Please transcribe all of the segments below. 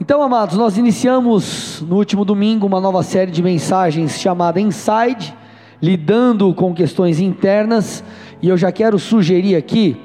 Então, amados, nós iniciamos no último domingo uma nova série de mensagens chamada Inside, lidando com questões internas, e eu já quero sugerir aqui,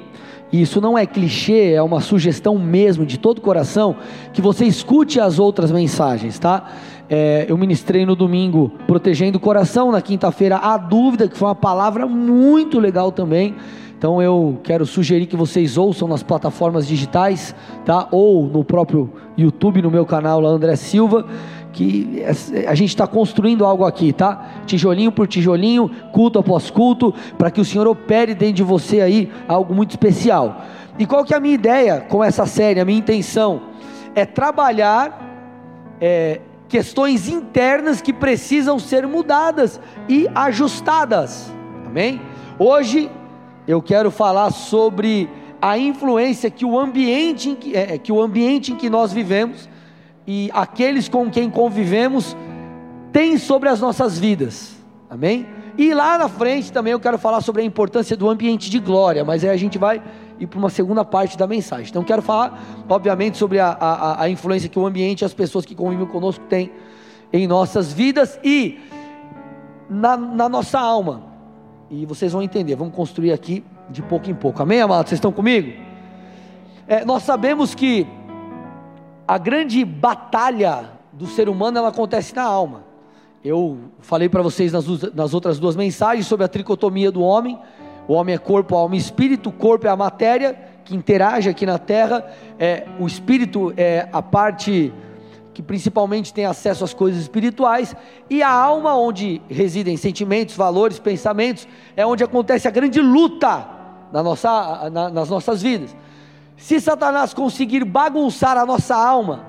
e isso não é clichê, é uma sugestão mesmo de todo o coração, que você escute as outras mensagens, tá? É, eu ministrei no domingo protegendo o coração, na quinta-feira a dúvida, que foi uma palavra muito legal também. Então eu quero sugerir que vocês ouçam nas plataformas digitais, tá? Ou no próprio YouTube, no meu canal lá, André Silva, que a gente está construindo algo aqui, tá? Tijolinho por tijolinho, culto após culto, para que o Senhor opere dentro de você aí algo muito especial. E qual que é a minha ideia com essa série? A minha intenção é trabalhar é, questões internas que precisam ser mudadas e ajustadas. Amém? Hoje eu quero falar sobre a influência que o ambiente em que, é, que, o ambiente em que nós vivemos e aqueles com quem convivemos tem sobre as nossas vidas. Amém? E lá na frente também eu quero falar sobre a importância do ambiente de glória, mas aí a gente vai ir para uma segunda parte da mensagem. Então quero falar, obviamente, sobre a, a, a influência que o ambiente e as pessoas que convivem conosco têm em nossas vidas e na, na nossa alma. E vocês vão entender, vamos construir aqui de pouco em pouco. Amém, amados? Vocês estão comigo? É, nós sabemos que a grande batalha do ser humano ela acontece na alma. Eu falei para vocês nas, nas, outras duas mensagens sobre a tricotomia do homem. O homem é corpo, alma e espírito. O corpo é a matéria que interage aqui na terra. É, o espírito é a parte que principalmente tem acesso às coisas espirituais, e a alma, onde residem sentimentos, valores, pensamentos, é onde acontece a grande luta na nossa, na, nas nossas vidas. Se Satanás conseguir bagunçar a nossa alma,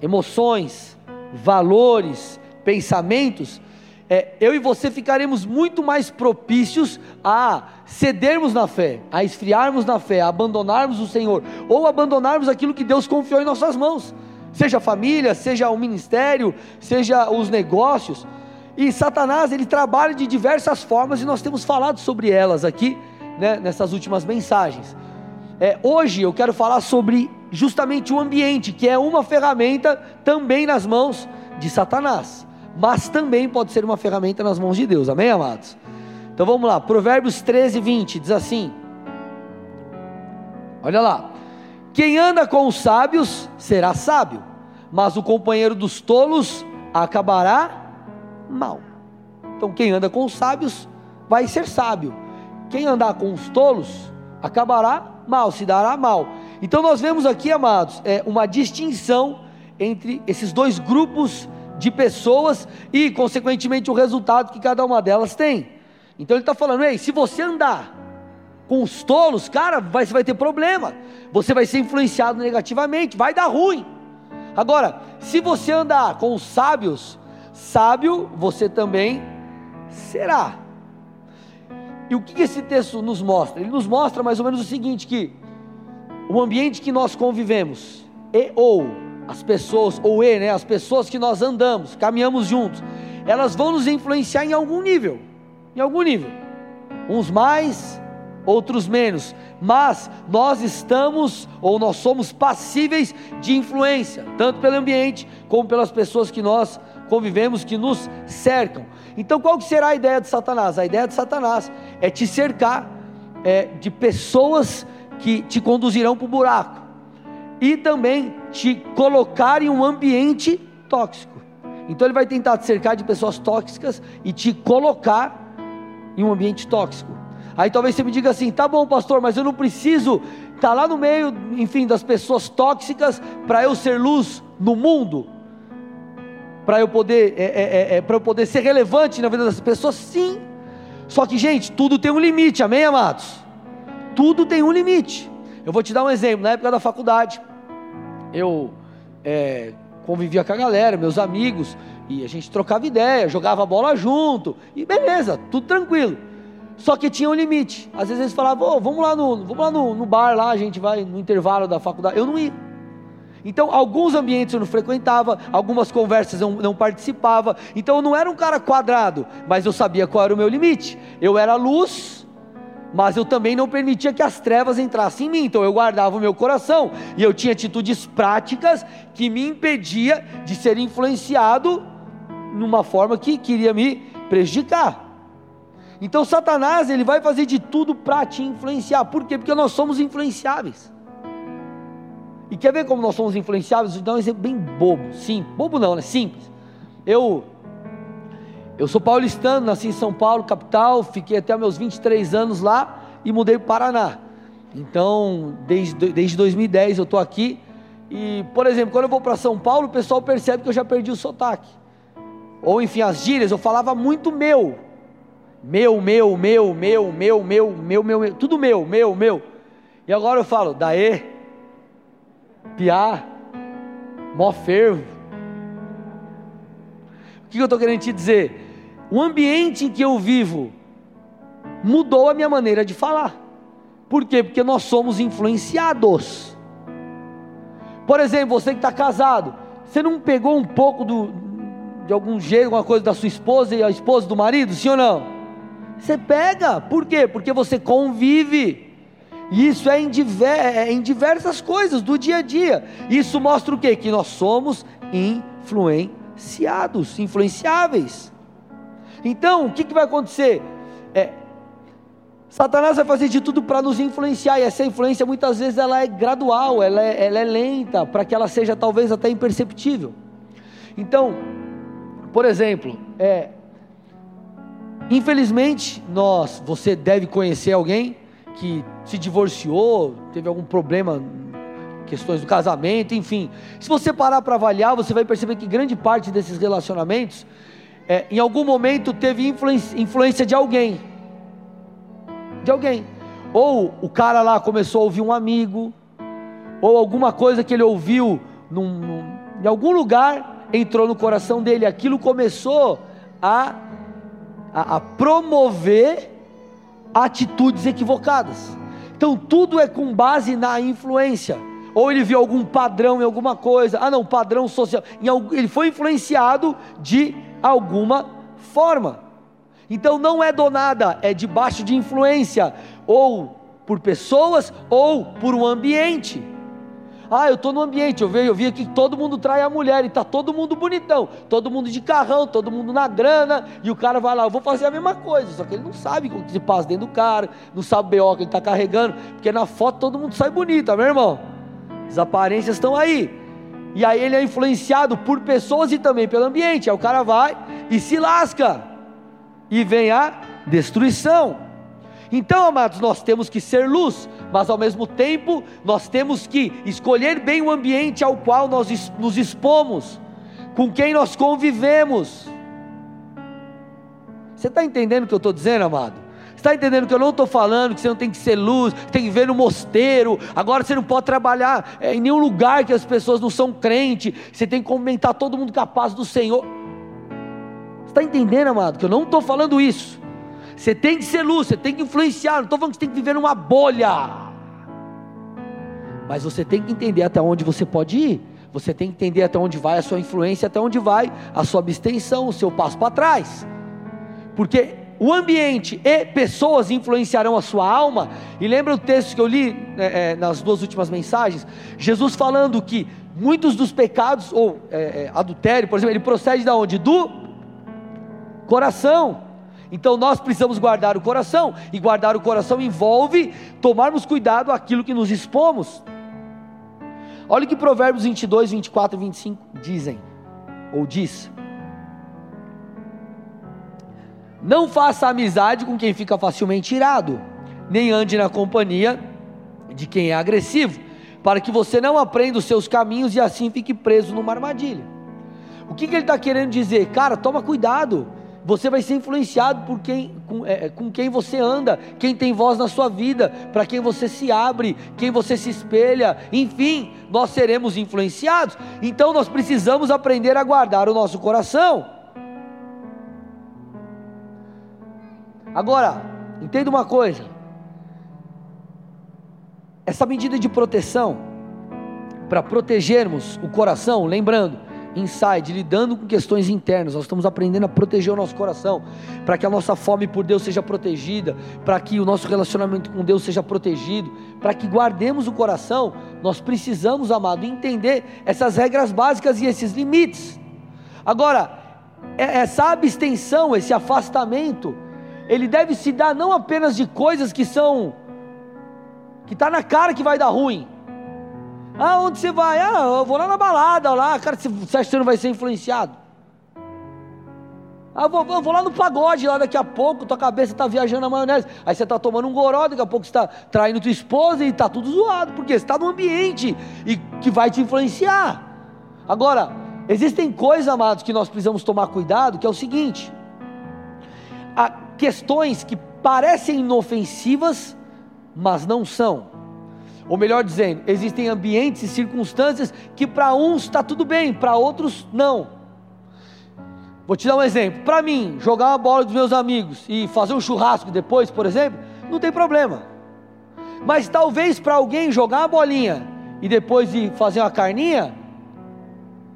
emoções, valores, pensamentos, é, eu e você ficaremos muito mais propícios a cedermos na fé, a esfriarmos na fé, a abandonarmos o Senhor, ou abandonarmos aquilo que Deus confiou em nossas mãos seja a família, seja o ministério, seja os negócios. E Satanás ele trabalha de diversas formas e nós temos falado sobre elas aqui, né, nessas últimas mensagens. É, hoje eu quero falar sobre justamente o ambiente, que é uma ferramenta também nas mãos de Satanás, mas também pode ser uma ferramenta nas mãos de Deus, amém, amados? Então vamos lá, Provérbios 13, 20 diz assim: Olha lá, quem anda com os sábios será sábio, mas o companheiro dos tolos acabará mal. Então, quem anda com os sábios vai ser sábio. Quem andar com os tolos acabará mal, se dará mal. Então, nós vemos aqui, amados, é uma distinção entre esses dois grupos de pessoas e, consequentemente, o resultado que cada uma delas tem. Então, ele está falando: ei, se você andar com os tolos, cara, vai, você vai ter problema. Você vai ser influenciado negativamente, vai dar ruim. Agora, se você andar com os sábios, sábio você também será. E o que esse texto nos mostra? Ele nos mostra mais ou menos o seguinte: que o ambiente que nós convivemos, e ou as pessoas, ou e, né, as pessoas que nós andamos, caminhamos juntos, elas vão nos influenciar em algum nível. Em algum nível. Uns mais, outros menos, mas nós estamos ou nós somos passíveis de influência, tanto pelo ambiente como pelas pessoas que nós convivemos, que nos cercam. Então, qual que será a ideia de Satanás? A ideia de Satanás é te cercar é, de pessoas que te conduzirão para o buraco e também te colocar em um ambiente tóxico. Então, ele vai tentar te cercar de pessoas tóxicas e te colocar em um ambiente tóxico. Aí talvez você me diga assim: tá bom, pastor, mas eu não preciso estar tá lá no meio, enfim, das pessoas tóxicas para eu ser luz no mundo, para eu poder, é, é, é, é para eu poder ser relevante na vida das pessoas. Sim. Só que, gente, tudo tem um limite, amém, amados? Tudo tem um limite. Eu vou te dar um exemplo. Na época da faculdade, eu é, convivia com a galera, meus amigos, e a gente trocava ideia, jogava bola junto, e beleza, tudo tranquilo. Só que tinha um limite. Às vezes eles falavam, oh, vamos lá, no, vamos lá no, no bar, lá a gente vai no intervalo da faculdade. Eu não ia. Então, alguns ambientes eu não frequentava, algumas conversas eu não participava. Então, eu não era um cara quadrado, mas eu sabia qual era o meu limite. Eu era luz mas eu também não permitia que as trevas entrassem em mim, então eu guardava o meu coração, e eu tinha atitudes práticas que me impedia de ser influenciado numa forma que queria me prejudicar. Então Satanás, ele vai fazer de tudo para te influenciar. Por quê? Porque nós somos influenciáveis. E quer ver como nós somos influenciáveis? Vou dar um exemplo bem bobo, sim, bobo não, né? Simples. Eu eu sou paulistano, nasci em São Paulo, capital, fiquei até meus 23 anos lá e mudei para o Paraná. Então, desde, desde 2010 eu estou aqui. E, por exemplo, quando eu vou para São Paulo, o pessoal percebe que eu já perdi o sotaque. Ou, enfim, as gírias, eu falava muito meu. Meu, meu, meu, meu, meu, meu, meu, meu, meu, tudo meu, meu, meu. E agora eu falo, daê, piá, mó fervo. O que eu estou querendo te dizer? O ambiente em que eu vivo mudou a minha maneira de falar. Por quê? Porque nós somos influenciados. Por exemplo, você que está casado, você não pegou um pouco do, de algum jeito, alguma coisa da sua esposa e a esposa do marido, sim ou não? Você pega, por quê? Porque você convive. Isso é em, diver, é em diversas coisas do dia a dia. Isso mostra o quê? Que nós somos influenciados, influenciáveis. Então, o que, que vai acontecer? É, Satanás vai fazer de tudo para nos influenciar, e essa influência muitas vezes ela é gradual, ela é, ela é lenta, para que ela seja talvez até imperceptível. Então, por exemplo, é, infelizmente, nós, você deve conhecer alguém que se divorciou, teve algum problema, questões do casamento, enfim. Se você parar para avaliar, você vai perceber que grande parte desses relacionamentos é, em algum momento teve influência, de alguém. De alguém. Ou o cara lá começou a ouvir um amigo, ou alguma coisa que ele ouviu num, num, em algum lugar entrou no coração dele, aquilo começou a, a, a promover atitudes equivocadas. Então tudo é com base na influência. Ou ele viu algum padrão em alguma coisa, ah não, padrão social. Ele foi influenciado de alguma forma. Então não é do nada, é debaixo de influência, ou por pessoas, ou por um ambiente. Ah, eu estou no ambiente, eu vi, eu vi que todo mundo trai a mulher, e está todo mundo bonitão, todo mundo de carrão, todo mundo na grana, e o cara vai lá, eu vou fazer a mesma coisa, só que ele não sabe o que se passa dentro do cara, não sabe o BO que ele está carregando, porque na foto todo mundo sai bonito, meu irmão? As aparências estão aí. E aí ele é influenciado por pessoas e também pelo ambiente. Aí o cara vai e se lasca. E vem a destruição. Então, amados, nós temos que ser luz, mas ao mesmo tempo nós temos que escolher bem o ambiente ao qual nós nos expomos, com quem nós convivemos. Você está entendendo o que eu estou dizendo, amado? Está entendendo que eu não estou falando que você não tem que ser luz, tem que ver no mosteiro, agora você não pode trabalhar é, em nenhum lugar que as pessoas não são crentes, você tem que comentar todo mundo capaz do Senhor. Está entendendo, amado, que eu não estou falando isso. Você tem que ser luz, você tem que influenciar, não estou falando que você tem que viver numa bolha. Mas você tem que entender até onde você pode ir. Você tem que entender até onde vai a sua influência, até onde vai a sua abstenção, o seu passo para trás. Porque o ambiente e pessoas influenciarão a sua alma. E lembra o texto que eu li é, é, nas duas últimas mensagens? Jesus falando que muitos dos pecados, ou é, é adultério, por exemplo, ele procede da onde? Do coração. Então nós precisamos guardar o coração, e guardar o coração envolve tomarmos cuidado aquilo que nos expomos. Olha o que Provérbios 22, 24 e 25 dizem, ou diz: Não faça amizade com quem fica facilmente irado, nem ande na companhia de quem é agressivo, para que você não aprenda os seus caminhos e assim fique preso numa armadilha. O que, que ele está querendo dizer? Cara, toma cuidado. Você vai ser influenciado por quem, com, é, com quem você anda, quem tem voz na sua vida, para quem você se abre, quem você se espelha, enfim, nós seremos influenciados. Então nós precisamos aprender a guardar o nosso coração. Agora, entenda uma coisa: essa medida de proteção, para protegermos o coração, lembrando, inside, lidando com questões internas. Nós estamos aprendendo a proteger o nosso coração, para que a nossa fome por Deus seja protegida, para que o nosso relacionamento com Deus seja protegido, para que guardemos o coração. Nós precisamos, amado, entender essas regras básicas e esses limites. Agora, é, essa abstenção, esse afastamento, ele deve se dar não apenas de coisas que são que está na cara que vai dar ruim. Ah, onde você vai? Ah, eu vou lá na balada, lá, cara, você acha que você não vai ser influenciado? Ah, vou, vou, lá no pagode lá daqui a pouco, tua cabeça está viajando na maionese. Aí você está tomando um goró, daqui a pouco você está traindo tua esposa e está tudo zoado, porque você está num ambiente e que vai te influenciar. Agora, existem coisas, amados, que nós precisamos tomar cuidado, que é o seguinte: há questões que parecem inofensivas, mas não são. Ou melhor dizendo, existem ambientes e circunstâncias que para uns está tudo bem, para outros não. Vou te dar um exemplo. Para mim, jogar uma bola dos meus amigos e fazer um churrasco depois, por exemplo, não tem problema. Mas talvez para alguém jogar uma bolinha e depois ir fazer uma carninha,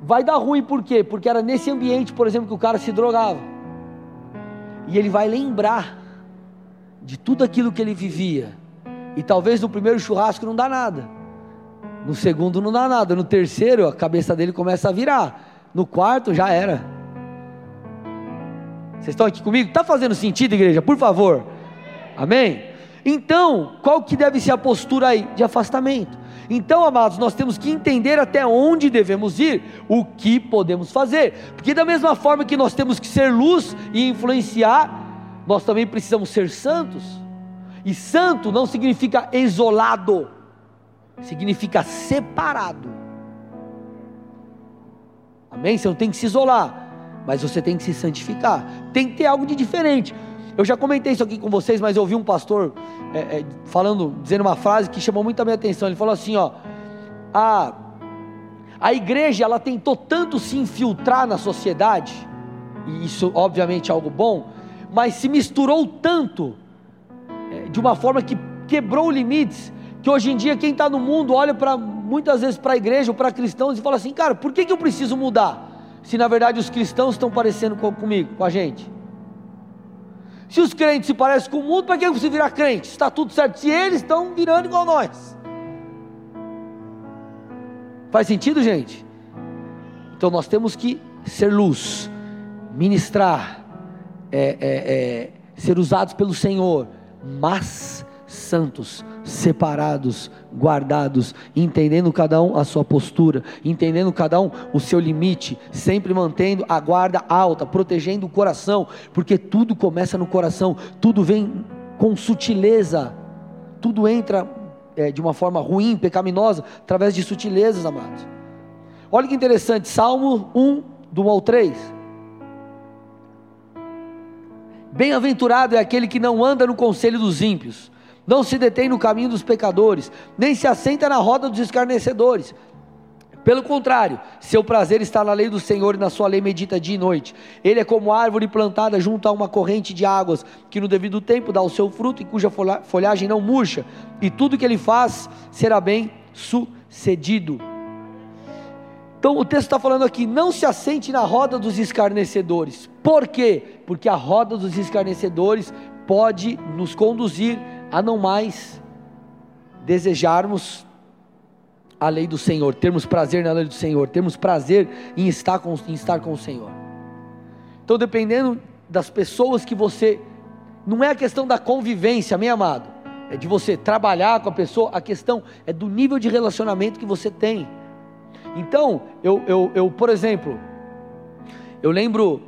vai dar ruim, por quê? Porque era nesse ambiente, por exemplo, que o cara se drogava. E ele vai lembrar de tudo aquilo que ele vivia e talvez no primeiro churrasco não dá nada. No segundo não dá nada. No terceiro a cabeça dele começa a virar. No quarto já era. Vocês estão aqui comigo? Está fazendo sentido, igreja? Por favor. Amém? Então, qual que deve ser a postura aí? De afastamento. Então, amados, nós temos que entender até onde devemos ir, o que podemos fazer. Porque da mesma forma que nós temos que ser luz e influenciar, nós também precisamos ser santos. E santo não significa isolado, significa separado. Amém? Você não tem que se isolar, mas você tem que se santificar. Tem que ter algo de diferente. Eu já comentei isso aqui com vocês, mas eu ouvi um pastor é, é, falando, dizendo uma frase que chamou muito a minha atenção. Ele falou assim: ó, a, a igreja ela tentou tanto se infiltrar na sociedade, e isso obviamente é algo bom, mas se misturou tanto de uma forma que quebrou limites, que hoje em dia quem está no mundo olha para muitas vezes para a igreja ou para cristãos e fala assim, cara, por que, que eu preciso mudar? Se na verdade os cristãos estão parecendo com, comigo, com a gente. Se os crentes se parecem com o mundo, para que eu preciso virar crente? Está tudo certo. Se eles estão virando igual nós. Faz sentido, gente? Então nós temos que ser luz, ministrar, é, é, é, ser usados pelo Senhor, mas santos, separados, guardados, entendendo cada um a sua postura, entendendo cada um o seu limite, sempre mantendo a guarda alta, protegendo o coração, porque tudo começa no coração, tudo vem com sutileza, tudo entra é, de uma forma ruim, pecaminosa, através de sutilezas, amados. Olha que interessante, Salmo 1, do 1 ao 3. Bem-aventurado é aquele que não anda no conselho dos ímpios, não se detém no caminho dos pecadores, nem se assenta na roda dos escarnecedores. Pelo contrário, seu prazer está na lei do Senhor e na sua lei medita dia e noite. Ele é como árvore plantada junto a uma corrente de águas, que no devido tempo dá o seu fruto e cuja folhagem não murcha, e tudo que ele faz será bem sucedido. Então o texto está falando aqui: não se assente na roda dos escarnecedores. Por quê? Porque a roda dos escarnecedores pode nos conduzir a não mais desejarmos a lei do Senhor, termos prazer na lei do Senhor, termos prazer em estar com, em estar com o Senhor. Então, dependendo das pessoas que você. Não é a questão da convivência, meu amado. É de você trabalhar com a pessoa, a questão é do nível de relacionamento que você tem. Então, eu, eu, eu por exemplo, eu lembro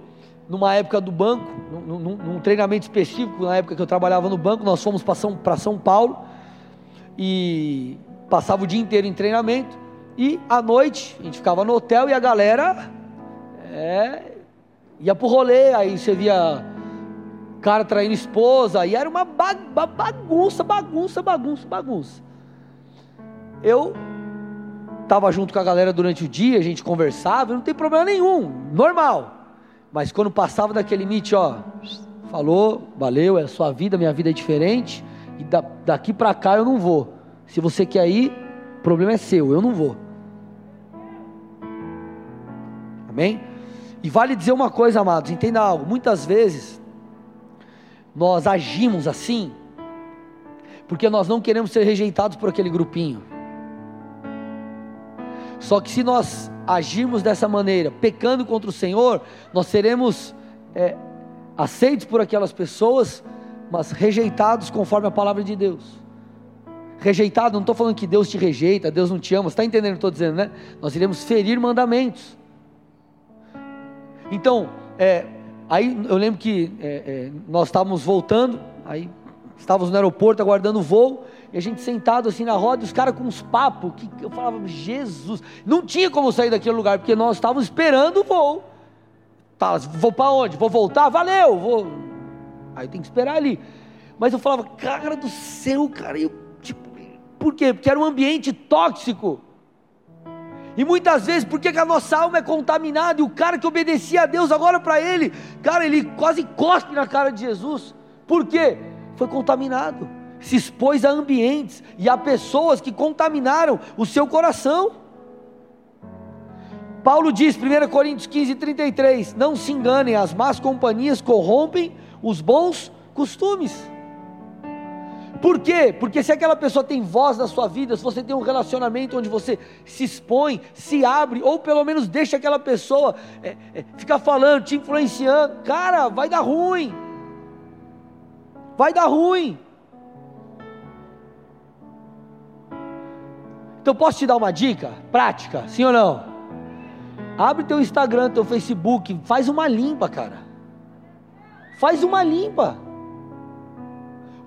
numa época do banco, num, num, num, treinamento específico, na época que eu trabalhava no banco, nós fomos para São, São Paulo e passava o dia inteiro em treinamento e à noite a gente ficava no hotel e a galera é, ia pro rolê, aí você via cara traindo esposa, e era uma bagunça, bagunça, bagunça, bagunça. Eu estava junto com a galera durante o dia, a gente conversava, não tem problema nenhum, normal. Mas quando passava daquele limite, ó, falou, valeu, é a sua vida, minha vida é diferente, e da, daqui para cá eu não vou. Se você quer ir, o problema é seu, eu não vou. Amém? E vale dizer uma coisa, amados, entenda algo. Muitas vezes nós agimos assim porque nós não queremos ser rejeitados por aquele grupinho. Só que se nós agirmos dessa maneira, pecando contra o Senhor, nós seremos é, aceitos por aquelas pessoas, mas rejeitados conforme a palavra de Deus. Rejeitado, não estou falando que Deus te rejeita, Deus não te ama, está entendendo o que estou dizendo, né? Nós iremos ferir mandamentos. Então, é, aí eu lembro que é, é, nós estávamos voltando, aí estávamos no aeroporto aguardando o voo, e a gente sentado assim na roda, e os caras com uns papos, que eu falava, Jesus, não tinha como sair daquele lugar, porque nós estávamos esperando o voo. Tá, vou para onde? Vou voltar? Valeu, vou. Aí tem que esperar ali. Mas eu falava, cara do céu, cara, eu, tipo, por quê? Porque era um ambiente tóxico. E muitas vezes, por que a nossa alma é contaminada? E o cara que obedecia a Deus, agora para ele, cara, ele quase cospe na cara de Jesus. Por quê? Foi contaminado. Se expôs a ambientes e a pessoas que contaminaram o seu coração. Paulo diz, 1 Coríntios 15, 33: Não se enganem, as más companhias corrompem os bons costumes. Por quê? Porque se aquela pessoa tem voz na sua vida, se você tem um relacionamento onde você se expõe, se abre, ou pelo menos deixa aquela pessoa é, é, ficar falando, te influenciando, cara, vai dar ruim. Vai dar ruim. Então posso te dar uma dica prática, sim ou não? Abre teu Instagram, teu Facebook, faz uma limpa, cara. Faz uma limpa.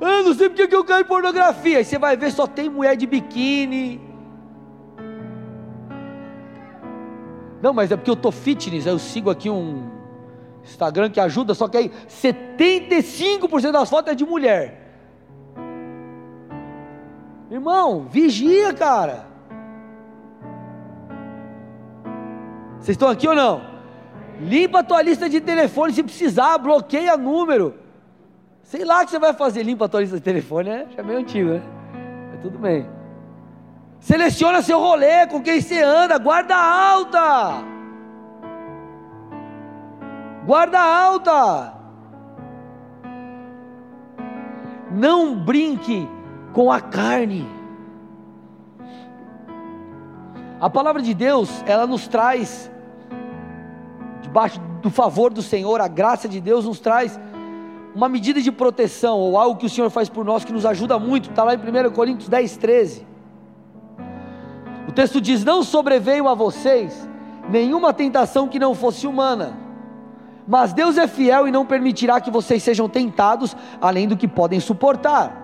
Ah, não sei porque que eu caio em pornografia. Aí você vai ver, só tem mulher de biquíni. Não, mas é porque eu tô fitness, eu sigo aqui um Instagram que ajuda, só que aí 75% das fotos é de mulher. Irmão, vigia, cara. Vocês estão aqui ou não? Limpa a tua lista de telefone se precisar, bloqueia número. Sei lá o que você vai fazer, limpa a tua lista de telefone, né? Já é meio antigo, né? Mas tudo bem. Seleciona seu rolê, com quem você anda, guarda alta. Guarda alta. Não brinque com a carne. A palavra de Deus, ela nos traz, debaixo do favor do Senhor, a graça de Deus nos traz uma medida de proteção, ou algo que o Senhor faz por nós que nos ajuda muito, está lá em 1 Coríntios 10, 13. O texto diz: Não sobreveio a vocês nenhuma tentação que não fosse humana, mas Deus é fiel e não permitirá que vocês sejam tentados além do que podem suportar.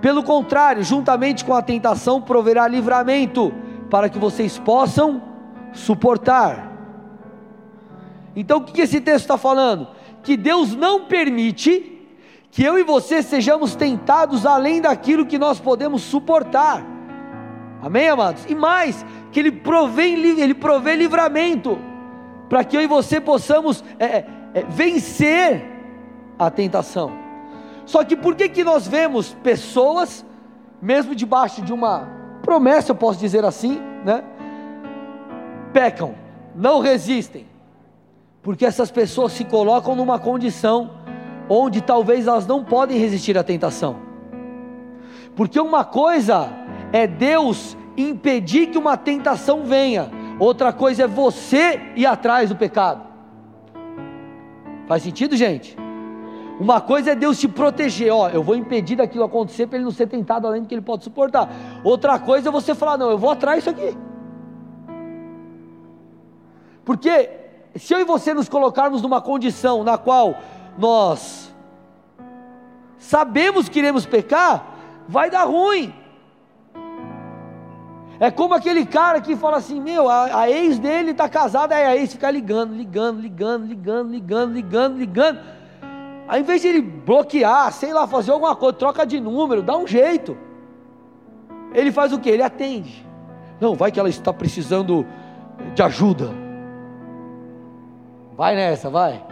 Pelo contrário, juntamente com a tentação, proverá livramento, para que vocês possam suportar. Então, o que esse texto está falando? que Deus não permite que eu e você sejamos tentados além daquilo que nós podemos suportar. Amém, amados? E mais, que Ele provê, Ele provê livramento, para que eu e você possamos é, é, é, vencer a tentação. Só que por que, que nós vemos pessoas, mesmo debaixo de uma promessa, eu posso dizer assim, né? Pecam, não resistem, porque essas pessoas se colocam numa condição onde talvez elas não podem resistir à tentação. Porque uma coisa é Deus impedir que uma tentação venha, outra coisa é você ir atrás do pecado. Faz sentido, gente? Uma coisa é Deus te proteger, ó, eu vou impedir daquilo acontecer para ele não ser tentado além do que ele pode suportar. Outra coisa é você falar, não, eu vou atrás disso aqui. Porque se eu e você nos colocarmos numa condição na qual nós sabemos que iremos pecar, vai dar ruim. É como aquele cara que fala assim: meu, a, a ex dele está casada, aí a ex fica ligando, ligando, ligando, ligando, ligando, ligando, ligando. Aí, em vez de ele bloquear, sei lá, fazer alguma coisa, troca de número, dá um jeito. Ele faz o que? Ele atende. Não, vai que ela está precisando de ajuda. Vai nessa, vai.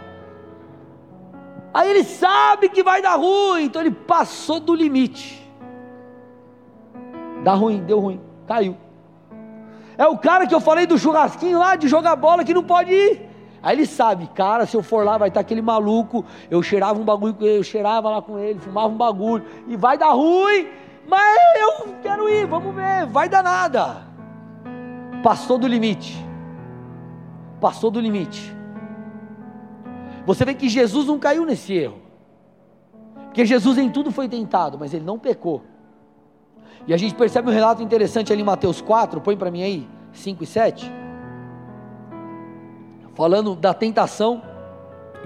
Aí ele sabe que vai dar ruim, então ele passou do limite. Dá ruim, deu ruim, caiu. É o cara que eu falei do churrasquinho lá de jogar bola que não pode ir. Aí ele sabe, cara, se eu for lá vai estar aquele maluco, eu cheirava um bagulho com ele, eu cheirava lá com ele, fumava um bagulho, e vai dar ruim, mas eu quero ir, vamos ver, vai dar nada. Passou do limite. Passou do limite. Você vê que Jesus não caiu nesse erro. Porque Jesus em tudo foi tentado, mas ele não pecou. E a gente percebe um relato interessante ali em Mateus 4, põe para mim aí, 5 e 7 falando da tentação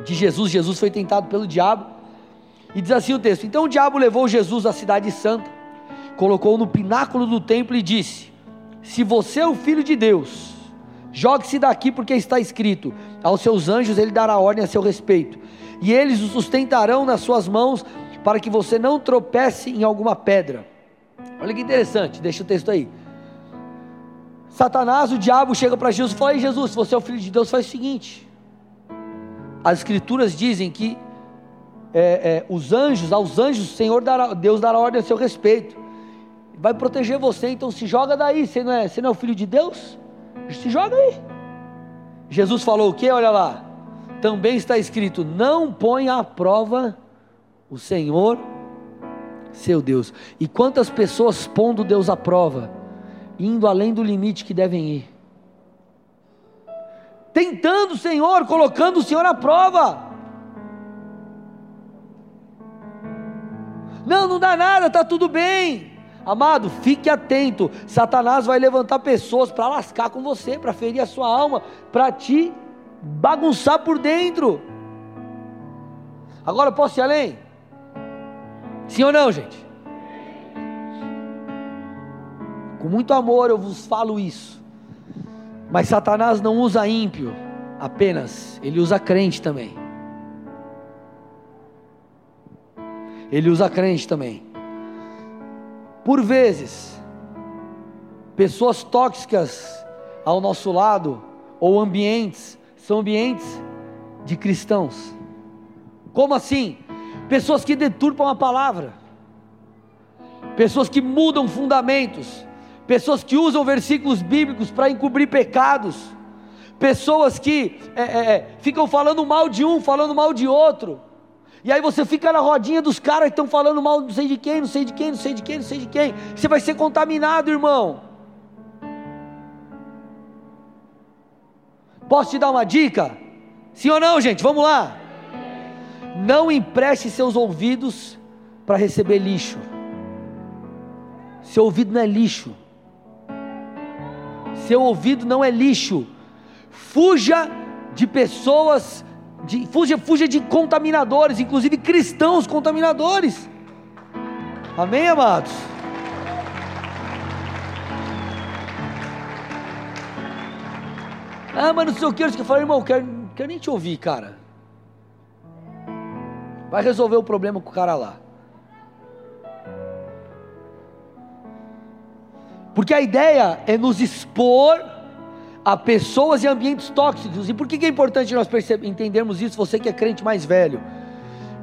de Jesus. Jesus foi tentado pelo diabo. E diz assim o texto: Então o diabo levou Jesus à cidade santa, colocou no pináculo do templo e disse: Se você é o filho de Deus, jogue-se daqui, porque está escrito: Aos seus anjos ele dará ordem a seu respeito, e eles o sustentarão nas suas mãos, para que você não tropece em alguma pedra. Olha que interessante, deixa o texto aí. Satanás, o diabo, chega para Jesus e fala: Jesus, se você é o filho de Deus, faz o seguinte. As escrituras dizem que é, é, os anjos, aos anjos, o Senhor dará, Deus dará ordem a seu respeito. Vai proteger você, então se joga daí. Você não é, você não é o filho de Deus? Se joga aí. Jesus falou o que? Olha lá. Também está escrito: Não ponha à prova o Senhor, seu Deus. E quantas pessoas pondo Deus à prova? Indo além do limite que devem ir. Tentando Senhor, colocando o Senhor à prova. Não, não dá nada, está tudo bem. Amado, fique atento. Satanás vai levantar pessoas para lascar com você, para ferir a sua alma, para te bagunçar por dentro. Agora posso ir além? Sim ou não, gente? Com muito amor eu vos falo isso. Mas Satanás não usa ímpio apenas, ele usa crente também. Ele usa crente também. Por vezes, pessoas tóxicas ao nosso lado, ou ambientes, são ambientes de cristãos. Como assim? Pessoas que deturpam a palavra, pessoas que mudam fundamentos, pessoas que usam versículos bíblicos para encobrir pecados, pessoas que é, é, é, ficam falando mal de um, falando mal de outro, e aí você fica na rodinha dos caras que estão falando mal não sei de quem, não sei de quem, não sei de quem, não sei de quem, você vai ser contaminado, irmão. Posso te dar uma dica? Sim ou não, gente? Vamos lá. Não empreste seus ouvidos para receber lixo. Seu ouvido não é lixo. Seu ouvido não é lixo. Fuja de pessoas, de, fuja, fuja de contaminadores, inclusive cristãos contaminadores. Amém, amados? Ah, mas não sei o que, eu falei, irmão, quero, quero nem te ouvir, cara. Vai resolver o problema com o cara lá. Porque a ideia é nos expor a pessoas e ambientes tóxicos. E por que é importante nós entendermos isso, você que é crente mais velho?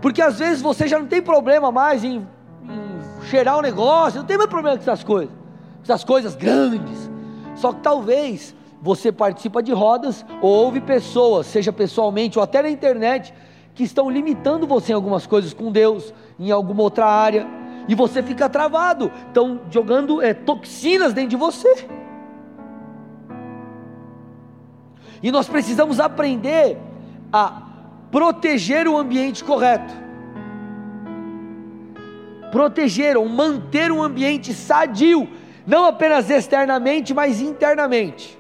Porque às vezes você já não tem problema mais em, em cheirar o um negócio, não tem mais problema com essas coisas, essas coisas grandes. Só que talvez você participa de rodas ou ouve pessoas, seja pessoalmente ou até na internet, que estão limitando você em algumas coisas com Deus, em alguma outra área e você fica travado, estão jogando é, toxinas dentro de você. E nós precisamos aprender a proteger o ambiente correto. Proteger ou manter um ambiente sadio, não apenas externamente, mas internamente.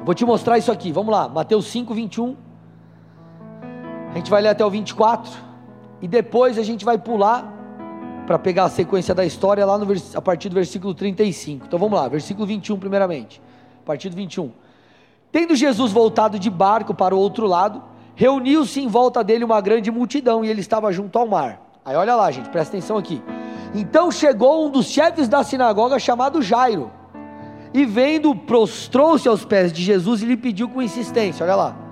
Vou te mostrar isso aqui, vamos lá, Mateus 5, 21. A gente vai ler até o 24 e depois a gente vai pular para pegar a sequência da história lá no, a partir do versículo 35. Então vamos lá, versículo 21 primeiramente. A partir do 21. Tendo Jesus voltado de barco para o outro lado, reuniu-se em volta dele uma grande multidão e ele estava junto ao mar. Aí olha lá, gente, presta atenção aqui. Então chegou um dos chefes da sinagoga chamado Jairo. E vendo, prostrou-se aos pés de Jesus e lhe pediu com insistência, olha lá.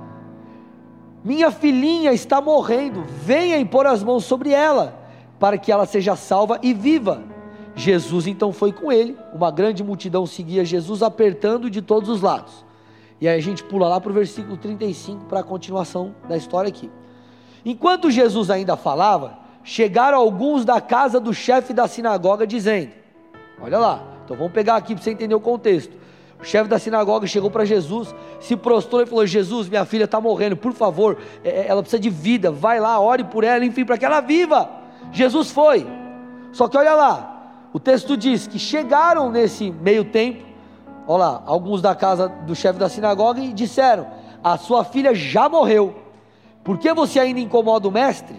Minha filhinha está morrendo, venha impor as mãos sobre ela, para que ela seja salva e viva. Jesus então foi com ele, uma grande multidão seguia Jesus, apertando de todos os lados. E aí a gente pula lá para o versículo 35 para a continuação da história aqui. Enquanto Jesus ainda falava, chegaram alguns da casa do chefe da sinagoga dizendo: Olha lá, então vamos pegar aqui para você entender o contexto. O chefe da sinagoga chegou para Jesus, se prostrou e falou: Jesus, minha filha está morrendo, por favor, é, é, ela precisa de vida, vai lá, ore por ela, enfim, para que ela viva. Jesus foi. Só que olha lá, o texto diz que chegaram nesse meio tempo, olha lá, alguns da casa do chefe da sinagoga e disseram: A sua filha já morreu, por que você ainda incomoda o mestre?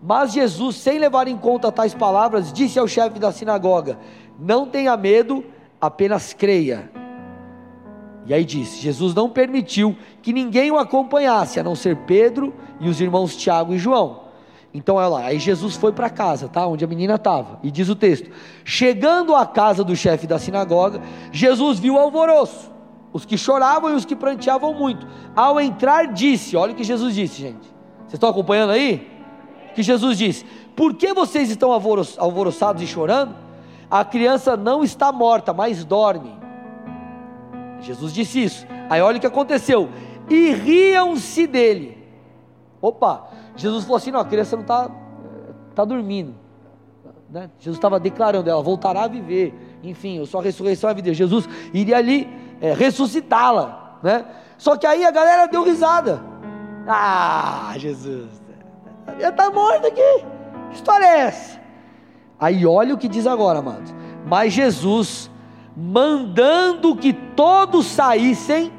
Mas Jesus, sem levar em conta tais palavras, disse ao chefe da sinagoga: Não tenha medo, apenas creia. E aí disse: Jesus não permitiu que ninguém o acompanhasse, a não ser Pedro e os irmãos Tiago e João. Então lá, aí Jesus foi para casa, tá? Onde a menina estava. E diz o texto: Chegando à casa do chefe da sinagoga, Jesus viu o alvoroço, os que choravam e os que pranteavam muito. Ao entrar, disse: Olha o que Jesus disse, gente. Vocês estão acompanhando aí? que Jesus disse: Por que vocês estão alvoroçados e chorando? A criança não está morta, mas dorme. Jesus disse isso. Aí olha o que aconteceu. E riam-se dele. Opa, Jesus falou assim: não, a criança não está tá dormindo. Né? Jesus estava declarando, ela voltará a viver. Enfim, eu sou a ressurreição e a vida. Jesus iria ali é, ressuscitá-la. Né? Só que aí a galera deu risada. Ah, Jesus, já está morto aqui. Que história é essa? Aí olha o que diz agora, amados. Mas Jesus, mandando que todos saíssem,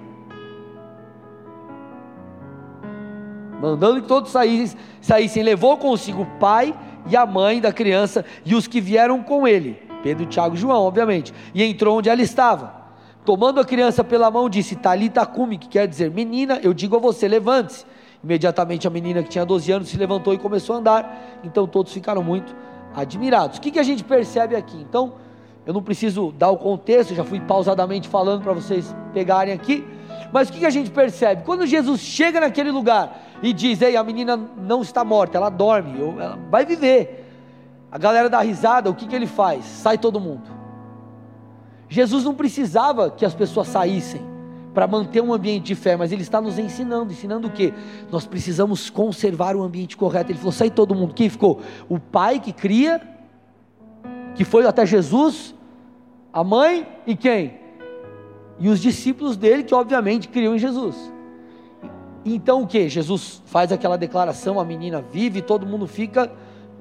mandando que todos saíssem, saíssem, levou consigo o pai e a mãe da criança e os que vieram com ele, Pedro, Tiago e João, obviamente, e entrou onde ela estava. Tomando a criança pela mão, disse: Talita cume, que quer dizer, menina, eu digo a você, levante-se. Imediatamente a menina que tinha 12 anos se levantou e começou a andar. Então todos ficaram muito admirados. O que, que a gente percebe aqui? Então, eu não preciso dar o contexto, já fui pausadamente falando para vocês pegarem aqui. Mas o que, a gente percebe? Quando Jesus chega naquele lugar e diz: Ei, a menina não está morta, ela dorme, ela vai viver. A galera dá risada, o que, que ele faz? Sai todo mundo. Jesus não precisava que as pessoas saíssem para manter um ambiente de fé, mas ele está nos ensinando, ensinando o que? Nós precisamos conservar o ambiente correto. Ele falou: sai todo mundo. Quem ficou? O pai que cria, que foi até Jesus, a mãe e quem? E os discípulos dele, que obviamente criam em Jesus. Então o que? Jesus faz aquela declaração, a menina vive, todo mundo fica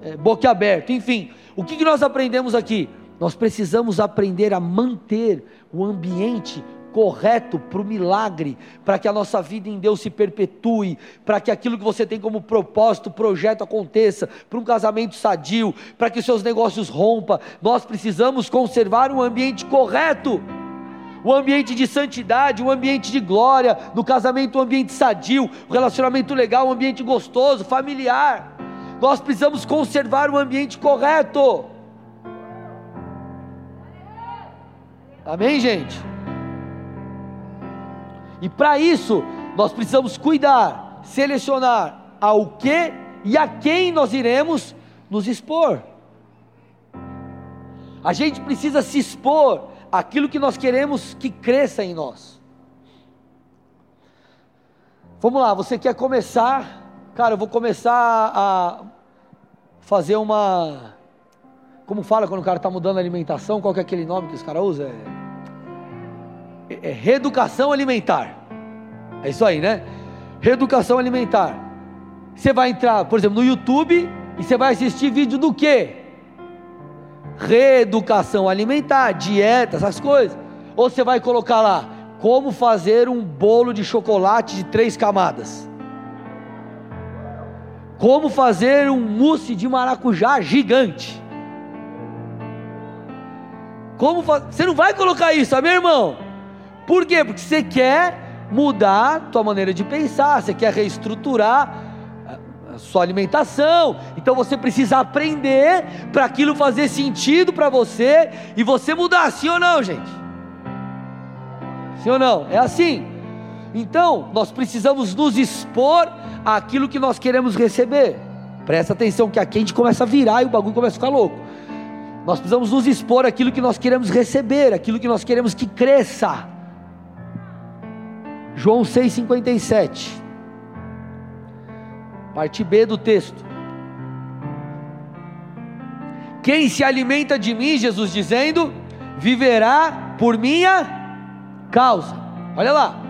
é, boquiaberto. Enfim, o que, que nós aprendemos aqui? Nós precisamos aprender a manter o ambiente correto para o milagre, para que a nossa vida em Deus se perpetue, para que aquilo que você tem como propósito, projeto aconteça, para um casamento sadio, para que os seus negócios rompa, nós precisamos conservar um ambiente correto. Um ambiente de santidade, um ambiente de glória, no casamento um ambiente sadio, um relacionamento legal, um ambiente gostoso, familiar. Nós precisamos conservar um ambiente correto. Amém, gente? E para isso, nós precisamos cuidar, selecionar ao que e a quem nós iremos nos expor. A gente precisa se expor àquilo que nós queremos que cresça em nós. Vamos lá, você quer começar? Cara, eu vou começar a fazer uma. Como fala quando o cara está mudando a alimentação? Qual que é aquele nome que os caras usam? É é, reeducação alimentar. É isso aí, né? Reeducação alimentar. Você vai entrar, por exemplo, no YouTube e você vai assistir vídeo do quê? Reeducação alimentar, dieta, essas coisas. Ou você vai colocar lá como fazer um bolo de chocolate de três camadas. Como fazer um mousse de maracujá gigante. Como fa... Você não vai colocar isso, meu irmão? Por quê? Porque você quer mudar tua maneira de pensar, você quer reestruturar a sua alimentação. Então você precisa aprender para aquilo fazer sentido para você e você mudar, sim ou não, gente? Sim ou não? É assim. Então, nós precisamos nos expor àquilo que nós queremos receber. Presta atenção que aqui a gente começa a virar e o bagulho começa a ficar louco. Nós precisamos nos expor àquilo que nós queremos receber, aquilo que nós queremos que cresça. João 6,57. Parte B do texto. Quem se alimenta de mim, Jesus dizendo, viverá por minha causa. Olha lá.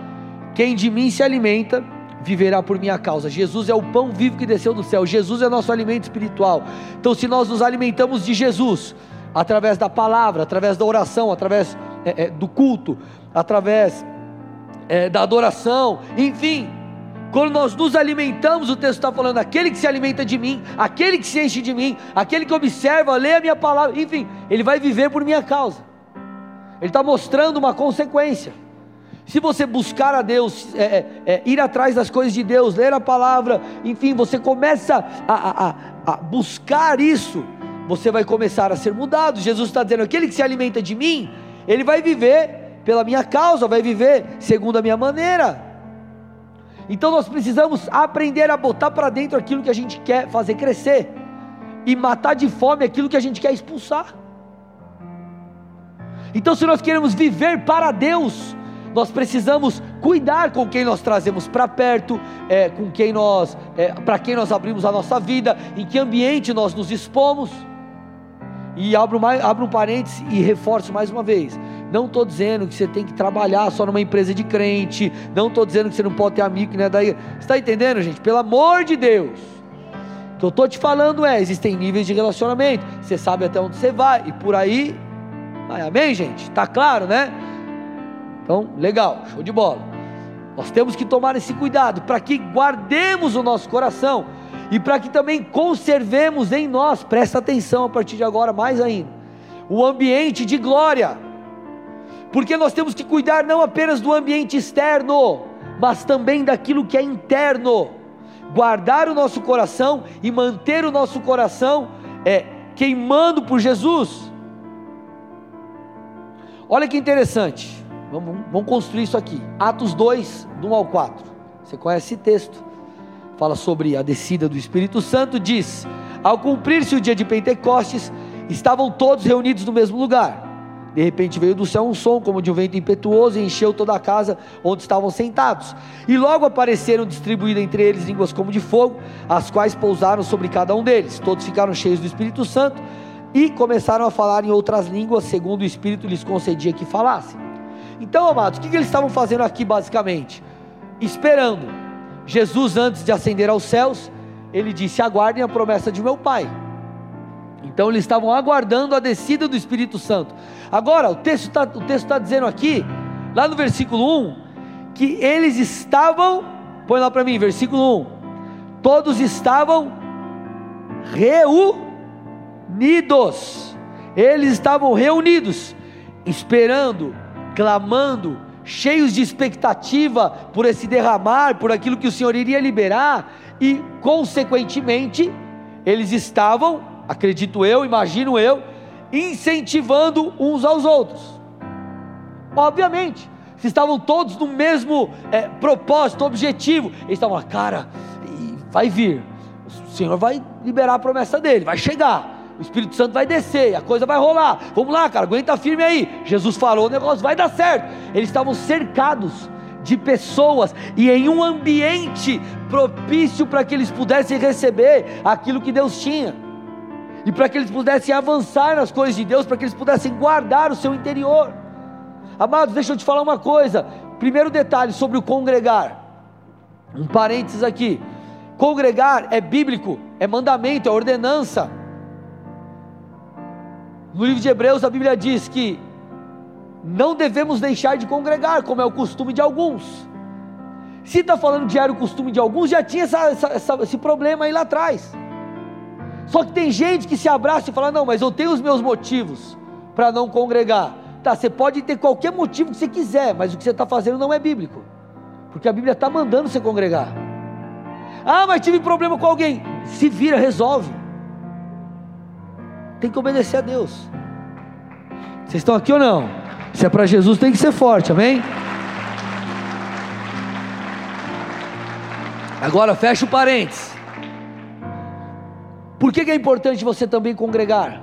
Quem de mim se alimenta, viverá por minha causa. Jesus é o pão vivo que desceu do céu. Jesus é nosso alimento espiritual. Então, se nós nos alimentamos de Jesus, através da palavra, através da oração, através é, é, do culto, através é, da adoração, enfim, quando nós nos alimentamos, o texto está falando: aquele que se alimenta de mim, aquele que se enche de mim, aquele que observa, lê a minha palavra, enfim, ele vai viver por minha causa. Ele está mostrando uma consequência. Se você buscar a Deus, é, é, é, ir atrás das coisas de Deus, ler a palavra, enfim, você começa a, a, a buscar isso, você vai começar a ser mudado. Jesus está dizendo: aquele que se alimenta de mim, ele vai viver pela minha causa, vai viver segundo a minha maneira. Então nós precisamos aprender a botar para dentro aquilo que a gente quer fazer crescer e matar de fome aquilo que a gente quer expulsar. Então, se nós queremos viver para Deus, nós precisamos cuidar com quem nós trazemos para perto, é, com quem nós, é, para quem nós abrimos a nossa vida, em que ambiente nós nos expomos. E abro, mais, abro um parênteses e reforço mais uma vez: não estou dizendo que você tem que trabalhar só numa empresa de crente. Não estou dizendo que você não pode ter amigo que não é daí. Está entendendo, gente? Pelo amor de Deus. O que eu estou te falando é: existem níveis de relacionamento. Você sabe até onde você vai. E por aí. Vai, amém, gente? Está claro, né? Então, legal, show de bola. Nós temos que tomar esse cuidado para que guardemos o nosso coração e para que também conservemos em nós, presta atenção a partir de agora mais ainda, o ambiente de glória porque nós temos que cuidar não apenas do ambiente externo, mas também daquilo que é interno. Guardar o nosso coração e manter o nosso coração é, queimando por Jesus. Olha que interessante, vamos, vamos construir isso aqui. Atos 2, do 1 ao 4. Você conhece esse texto? Fala sobre a descida do Espírito Santo. Diz: Ao cumprir-se o dia de Pentecostes, estavam todos reunidos no mesmo lugar. De repente veio do céu um som como de um vento impetuoso e encheu toda a casa onde estavam sentados. E logo apareceram distribuídas entre eles línguas como de fogo, as quais pousaram sobre cada um deles. Todos ficaram cheios do Espírito Santo e começaram a falar em outras línguas, segundo o Espírito lhes concedia que falassem. Então, amados, o que, eles estavam fazendo aqui basicamente? Esperando. Jesus, antes de ascender aos céus, ele disse: Aguardem a promessa de meu Pai. Então eles estavam aguardando a descida do Espírito Santo. Agora, o texto está tá dizendo aqui, lá no versículo 1, que eles estavam, põe lá para mim, versículo 1: todos estavam reunidos, eles estavam reunidos, esperando, clamando, cheios de expectativa por esse derramar, por aquilo que o Senhor iria liberar, e consequentemente, eles estavam acredito eu, imagino eu, incentivando uns aos outros. Obviamente, se estavam todos no mesmo é, propósito, objetivo, eles estavam lá, cara, vai vir, o Senhor vai liberar a promessa dele, vai chegar. O Espírito Santo vai descer, a coisa vai rolar. Vamos lá, cara, aguenta firme aí. Jesus falou, o negócio vai dar certo. Eles estavam cercados de pessoas e em um ambiente propício para que eles pudessem receber aquilo que Deus tinha e para que eles pudessem avançar nas coisas de Deus, para que eles pudessem guardar o seu interior. Amados, deixa eu te falar uma coisa. Primeiro detalhe sobre o congregar. Um parênteses aqui. Congregar é bíblico, é mandamento, é ordenança. No livro de Hebreus a Bíblia diz que não devemos deixar de congregar, como é o costume de alguns. Se está falando que já o costume de alguns, já tinha essa, essa, esse problema aí lá atrás. Só que tem gente que se abraça e fala: Não, mas eu tenho os meus motivos para não congregar. Tá, você pode ter qualquer motivo que você quiser, mas o que você está fazendo não é bíblico, porque a Bíblia está mandando você congregar. Ah, mas tive problema com alguém. Se vira, resolve. Tem que obedecer a Deus. Vocês estão aqui ou não? Se é para Jesus, tem que ser forte, amém? Agora fecha o parênteses. Por que, que é importante você também congregar?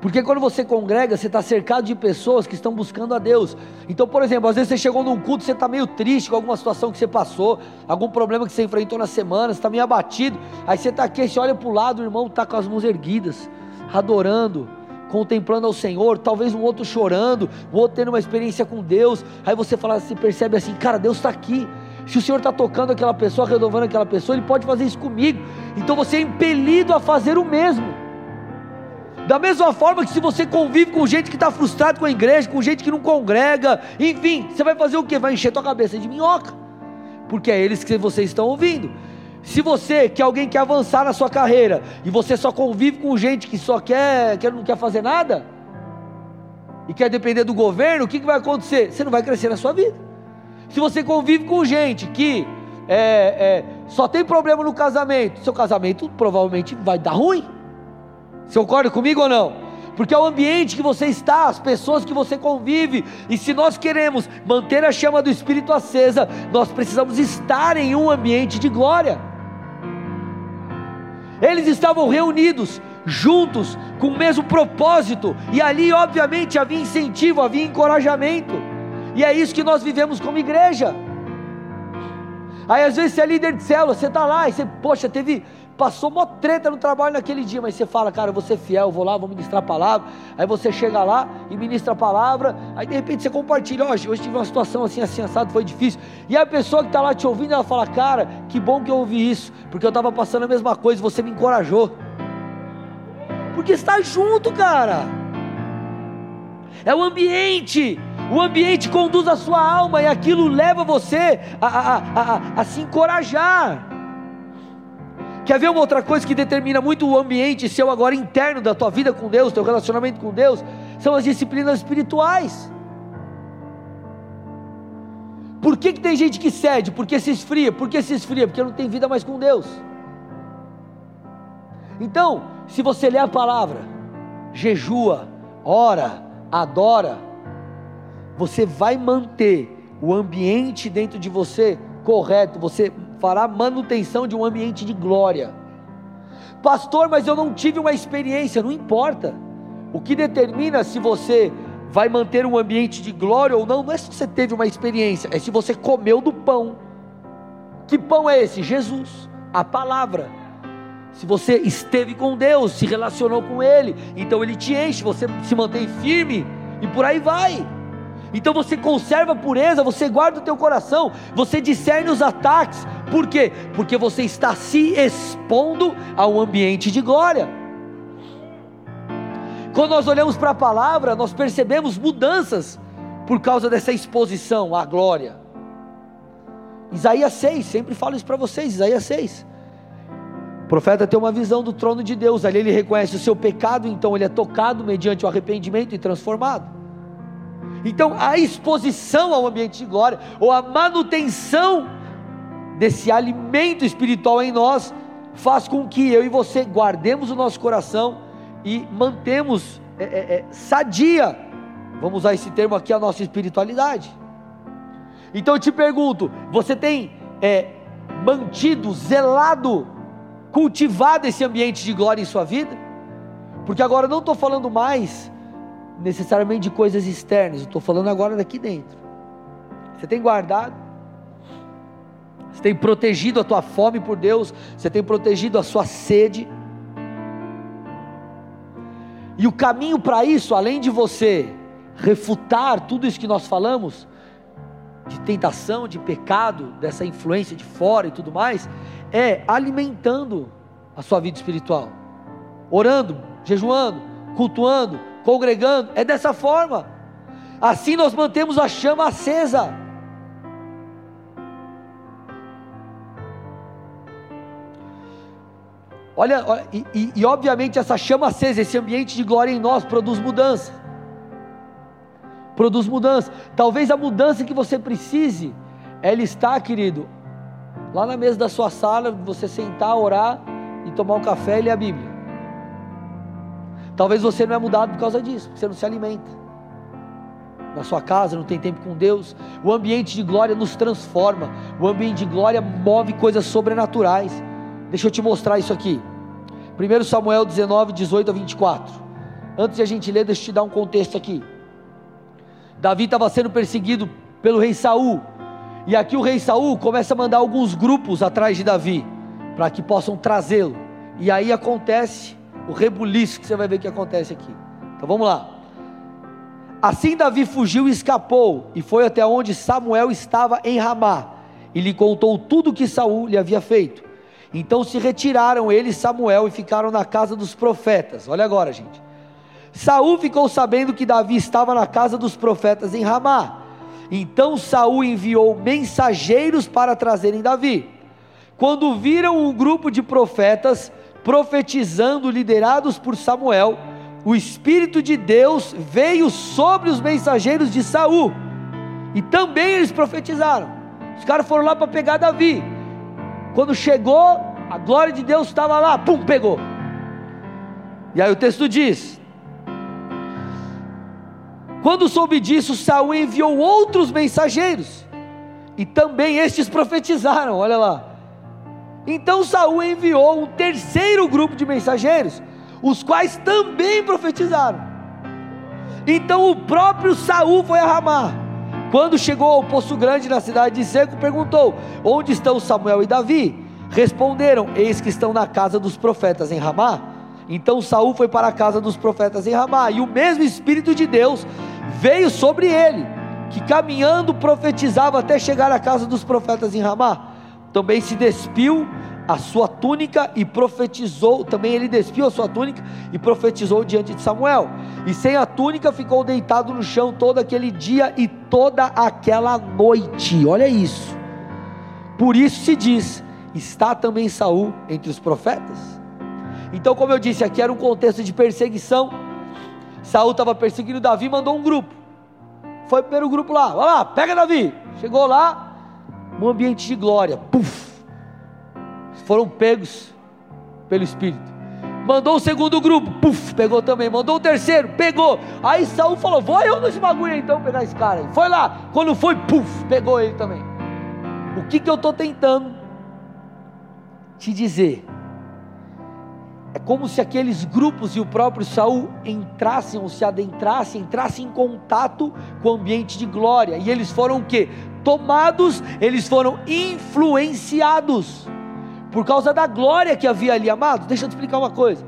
Porque quando você congrega, você está cercado de pessoas que estão buscando a Deus. Então, por exemplo, às vezes você chegou num culto, você está meio triste com alguma situação que você passou, algum problema que você enfrentou na semana, você está meio abatido. Aí você está aqui, você olha para o lado, o irmão está com as mãos erguidas, adorando, contemplando ao Senhor, talvez um outro chorando, o outro tendo uma experiência com Deus. Aí você fala, se percebe assim, cara, Deus está aqui. Se o Senhor está tocando aquela pessoa, renovando aquela pessoa, Ele pode fazer isso comigo. Então você é impelido a fazer o mesmo. Da mesma forma que se você convive com gente que está frustrado com a igreja, com gente que não congrega, enfim, você vai fazer o que? Vai encher tua cabeça de minhoca, porque é eles que vocês estão ouvindo. Se você, que alguém quer avançar na sua carreira, e você só convive com gente que só quer, que não quer fazer nada, e quer depender do governo, o que, que vai acontecer? Você não vai crescer na sua vida. Se você convive com gente que é, é, só tem problema no casamento, seu casamento provavelmente vai dar ruim. Você concorda comigo ou não? Porque é o ambiente que você está, as pessoas que você convive, e se nós queremos manter a chama do Espírito acesa, nós precisamos estar em um ambiente de glória. Eles estavam reunidos, juntos, com o mesmo propósito, e ali, obviamente, havia incentivo, havia encorajamento, e é isso que nós vivemos como igreja. Aí às vezes você é líder de célula, você está lá e você, poxa, teve passou uma treta no trabalho naquele dia, mas você fala, cara, eu vou ser fiel, vou lá, vou ministrar a palavra. Aí você chega lá e ministra a palavra, aí de repente você compartilha, hoje, hoje tive uma situação assim, assim, assado, foi difícil. E a pessoa que está lá te ouvindo, ela fala, cara, que bom que eu ouvi isso, porque eu estava passando a mesma coisa, você me encorajou. Porque está junto, cara. É o ambiente. O ambiente conduz a sua alma e aquilo leva você a, a, a, a se encorajar. Quer ver uma outra coisa que determina muito o ambiente seu agora interno da tua vida com Deus, teu relacionamento com Deus? São as disciplinas espirituais. Por que, que tem gente que cede? Porque se esfria. Por que se esfria? Porque não tem vida mais com Deus. Então, se você lê a palavra, jejua, ora, adora, você vai manter o ambiente dentro de você correto, você fará manutenção de um ambiente de glória. Pastor, mas eu não tive uma experiência, não importa. O que determina se você vai manter um ambiente de glória ou não, não é se você teve uma experiência, é se você comeu do pão. Que pão é esse? Jesus, a palavra. Se você esteve com Deus, se relacionou com Ele, então Ele te enche, você se mantém firme e por aí vai. Então você conserva a pureza, você guarda o teu coração, você discerne os ataques. Por quê? Porque você está se expondo a um ambiente de glória. Quando nós olhamos para a palavra, nós percebemos mudanças por causa dessa exposição à glória. Isaías 6, sempre falo isso para vocês, Isaías 6. O profeta tem uma visão do trono de Deus, ali ele reconhece o seu pecado, então ele é tocado mediante o arrependimento e transformado. Então, a exposição ao ambiente de glória, ou a manutenção desse alimento espiritual em nós, faz com que eu e você guardemos o nosso coração e mantemos é, é, é, sadia, vamos usar esse termo aqui, a nossa espiritualidade. Então eu te pergunto: você tem é, mantido, zelado, cultivado esse ambiente de glória em sua vida? Porque agora eu não estou falando mais necessariamente de coisas externas, eu estou falando agora daqui dentro. Você tem guardado? Você tem protegido a tua fome por Deus? Você tem protegido a sua sede? E o caminho para isso, além de você refutar tudo isso que nós falamos, de tentação, de pecado, dessa influência de fora e tudo mais, é alimentando a sua vida espiritual, orando, jejuando, cultuando, congregando, é dessa forma. Assim nós mantemos a chama acesa. Olha, olha e, e, e, obviamente essa chama acesa, esse ambiente de glória em nós produz mudança. Produz mudança. Talvez a mudança que você precise, ela está, querido, lá na mesa da sua sala, você sentar, orar e tomar um café e ler a Bíblia. Talvez você não é mudado por causa disso, porque você não se alimenta. Na sua casa, não tem tempo com Deus. O ambiente de glória nos transforma. O ambiente de glória move coisas sobrenaturais. Deixa eu te mostrar isso aqui. 1 Samuel 19, 18 a 24. Antes de a gente ler, deixa eu te dar um contexto aqui. Davi estava sendo perseguido pelo rei Saul. E aqui o rei Saul começa a mandar alguns grupos atrás de Davi, para que possam trazê-lo. E aí acontece o rebuliço que você vai ver que acontece aqui. Então vamos lá. Assim Davi fugiu e escapou, e foi até onde Samuel estava em Ramá, e lhe contou tudo o que Saul lhe havia feito. Então se retiraram ele e Samuel e ficaram na casa dos profetas. Olha agora, gente. Saul ficou sabendo que Davi estava na casa dos profetas em Ramá. Então Saul enviou mensageiros para trazerem Davi. Quando viram um grupo de profetas profetizando liderados por Samuel, o espírito de Deus veio sobre os mensageiros de Saul. E também eles profetizaram. Os caras foram lá para pegar Davi. Quando chegou, a glória de Deus estava lá, pum, pegou. E aí o texto diz: quando soube disso, Saul enviou outros mensageiros, e também estes profetizaram, olha lá. Então Saul enviou um terceiro grupo de mensageiros, os quais também profetizaram. Então o próprio Saul foi a Ramá. Quando chegou ao poço grande na cidade de Seco, perguntou: Onde estão Samuel e Davi? Responderam: Eis que estão na casa dos profetas em Ramá. Então Saul foi para a casa dos profetas em Ramá, e o mesmo Espírito de Deus veio sobre ele, que caminhando profetizava até chegar à casa dos profetas em Ramá. Também se despiu a sua túnica e profetizou, também ele despiu a sua túnica e profetizou diante de Samuel. E sem a túnica ficou deitado no chão todo aquele dia e toda aquela noite. Olha isso. Por isso se diz: está também Saul entre os profetas. Então, como eu disse, aqui era um contexto de perseguição Saul estava perseguindo Davi, mandou um grupo. Foi o primeiro grupo lá, vai lá, pega Davi. Chegou lá, um ambiente de glória. Puf! Foram pegos pelo Espírito. Mandou o segundo grupo, puf, pegou também. Mandou o terceiro, pegou. Aí Saul falou: Vou eu nesse bagulho então pegar esse cara. Foi lá, quando foi, puf, pegou ele também. O que, que eu estou tentando te dizer? É como se aqueles grupos e o próprio Saul entrassem ou se adentrassem, entrassem em contato com o ambiente de glória. E eles foram o que? Tomados, eles foram influenciados por causa da glória que havia ali, amados. Deixa eu te explicar uma coisa.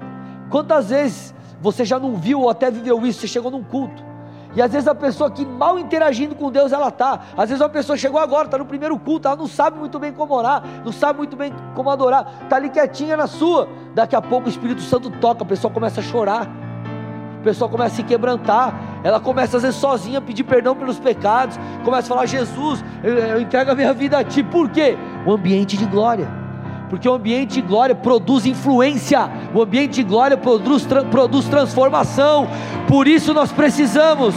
Quantas vezes você já não viu ou até viveu isso? Você chegou num culto e às vezes a pessoa que mal interagindo com Deus ela tá. Às vezes uma pessoa chegou agora, está no primeiro culto, ela não sabe muito bem como orar, não sabe muito bem como adorar, está ali quietinha na sua. Daqui a pouco o Espírito Santo toca, a pessoa começa a chorar, a pessoa começa a se quebrantar, ela começa às vezes sozinha a pedir perdão pelos pecados, começa a falar: Jesus, eu, eu entrego a minha vida a Ti. Por quê? O ambiente de glória porque o ambiente de glória produz influência, o ambiente de glória produz, produz transformação, por isso nós precisamos.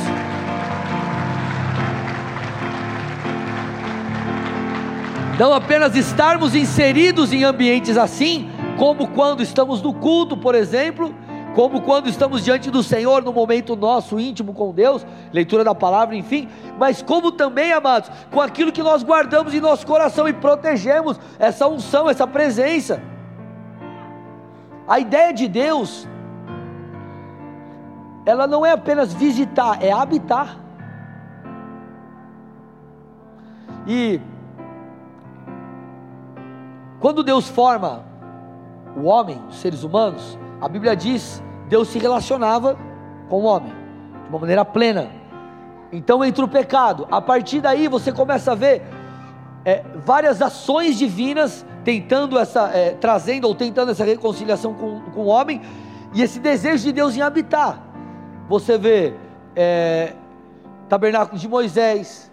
Não apenas estarmos inseridos em ambientes assim, como quando estamos no culto, por exemplo, como quando estamos diante do Senhor no momento nosso íntimo com Deus, leitura da palavra, enfim, mas como também, amados, com aquilo que nós guardamos em nosso coração e protegemos essa unção, essa presença. A ideia de Deus, ela não é apenas visitar, é habitar. E quando Deus forma o homem, os seres humanos, a Bíblia diz Deus se relacionava com o homem de uma maneira plena. Então entra o pecado. A partir daí você começa a ver é, várias ações divinas tentando essa, é, trazendo ou tentando essa reconciliação com, com o homem e esse desejo de Deus em habitar. Você vê é, tabernáculo de Moisés,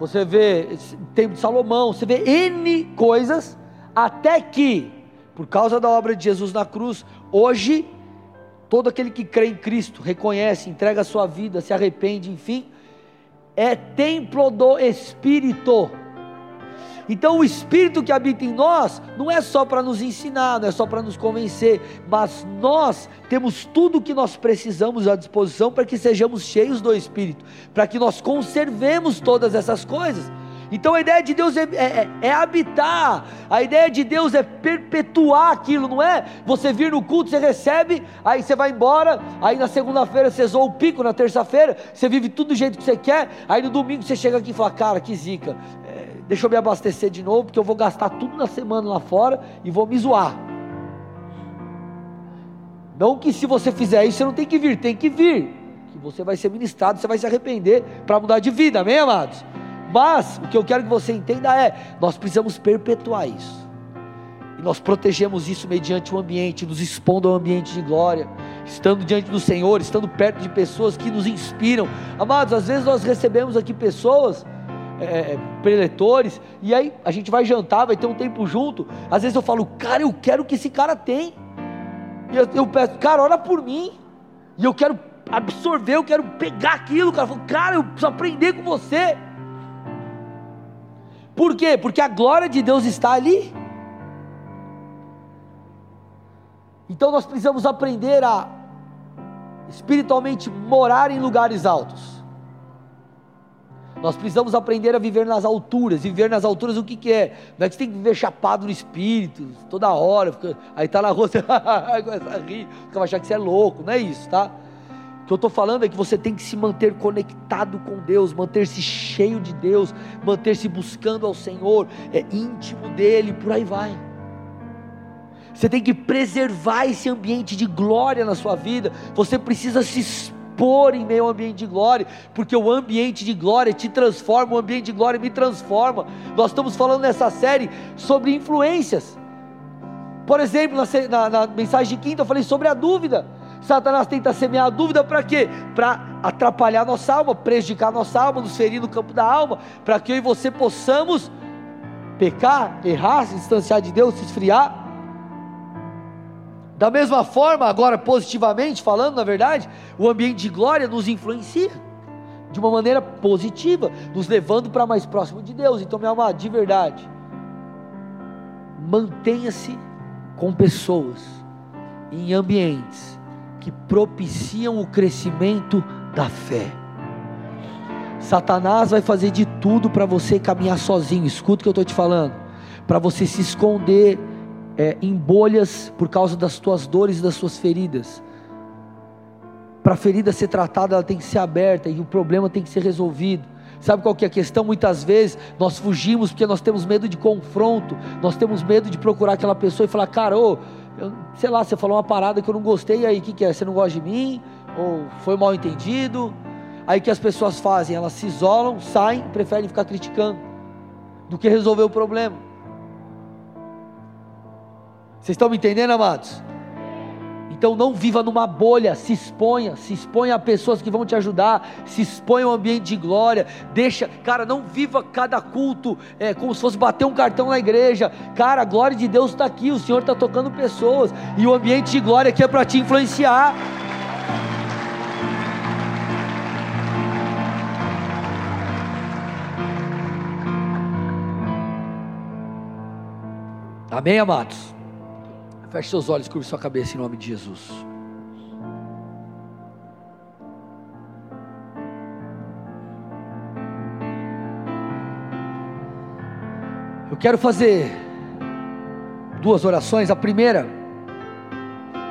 você vê templo de Salomão, você vê N coisas, até que, por causa da obra de Jesus na cruz, hoje Todo aquele que crê em Cristo, reconhece, entrega a sua vida, se arrepende, enfim, é templo do Espírito. Então, o Espírito que habita em nós não é só para nos ensinar, não é só para nos convencer, mas nós temos tudo o que nós precisamos à disposição para que sejamos cheios do Espírito, para que nós conservemos todas essas coisas. Então a ideia de Deus é, é, é, habitar, a ideia de Deus é perpetuar aquilo, não é? Você vir no culto, você recebe, aí você vai embora, aí na segunda-feira você zoa o pico, na terça-feira você vive tudo do jeito que você quer, aí no domingo você chega aqui e fala: Cara, que zica, é, deixa eu me abastecer de novo, porque eu vou gastar tudo na semana lá fora e vou me zoar. Não que se você fizer isso, você não tem que vir, tem que vir. Que você vai ser ministrado, você vai se arrepender para mudar de vida, amém, amados? Mas o que eu quero que você entenda é: nós precisamos perpetuar isso. E nós protegemos isso mediante o ambiente, nos expondo ao ambiente de glória, estando diante do Senhor, estando perto de pessoas que nos inspiram. Amados, às vezes nós recebemos aqui pessoas, é, é preletores, e aí a gente vai jantar, vai ter um tempo junto. Às vezes eu falo, cara, eu quero o que esse cara tem. E eu, eu peço, cara, ora por mim. E eu quero absorver, eu quero pegar aquilo, cara. Eu falo, cara, eu preciso aprender com você. Por quê? Porque a glória de Deus está ali. Então nós precisamos aprender a espiritualmente morar em lugares altos. Nós precisamos aprender a viver nas alturas. Viver nas alturas o que, que é? Não é que você tem que viver chapado no espírito, toda hora, fica, aí está na rua, você começa a rir, vai achar que você é louco, não é isso, tá? O que eu estou falando é que você tem que se manter conectado com Deus, manter-se cheio de Deus, manter-se buscando ao Senhor, é íntimo dEle, por aí vai. Você tem que preservar esse ambiente de glória na sua vida. Você precisa se expor em meio ao ambiente de glória, porque o ambiente de glória te transforma, o ambiente de glória me transforma. Nós estamos falando nessa série sobre influências. Por exemplo, na, na, na mensagem de quinta eu falei sobre a dúvida. Satanás tenta semear a dúvida para quê? Para atrapalhar nossa alma, prejudicar nossa alma, nos ferir no campo da alma, para que eu e você possamos pecar, errar, se distanciar de Deus, se esfriar. Da mesma forma, agora positivamente falando, na verdade, o ambiente de glória nos influencia de uma maneira positiva, nos levando para mais próximo de Deus. Então, meu amado, de verdade, mantenha-se com pessoas, em ambientes que propiciam o crescimento da fé. Satanás vai fazer de tudo para você caminhar sozinho, escuta o que eu estou te falando, para você se esconder é, em bolhas por causa das tuas dores e das suas feridas. Para a ferida ser tratada, ela tem que ser aberta e o problema tem que ser resolvido. Sabe qual que é a questão? Muitas vezes nós fugimos porque nós temos medo de confronto, nós temos medo de procurar aquela pessoa e falar, cara, ô, eu, sei lá, você falou uma parada que eu não gostei, aí o que, que é? Você não gosta de mim? Ou foi mal entendido? Aí o que as pessoas fazem? Elas se isolam, saem, preferem ficar criticando do que resolver o problema. Vocês estão me entendendo, amados? Então não viva numa bolha, se exponha, se exponha a pessoas que vão te ajudar, se exponha ao ambiente de glória, deixa, cara, não viva cada culto é, como se fosse bater um cartão na igreja, cara, a glória de Deus está aqui, o Senhor está tocando pessoas, e o ambiente de glória aqui é para te influenciar. Amém, amados? Feche seus olhos, curve sua cabeça em nome de Jesus. Eu quero fazer duas orações. A primeira,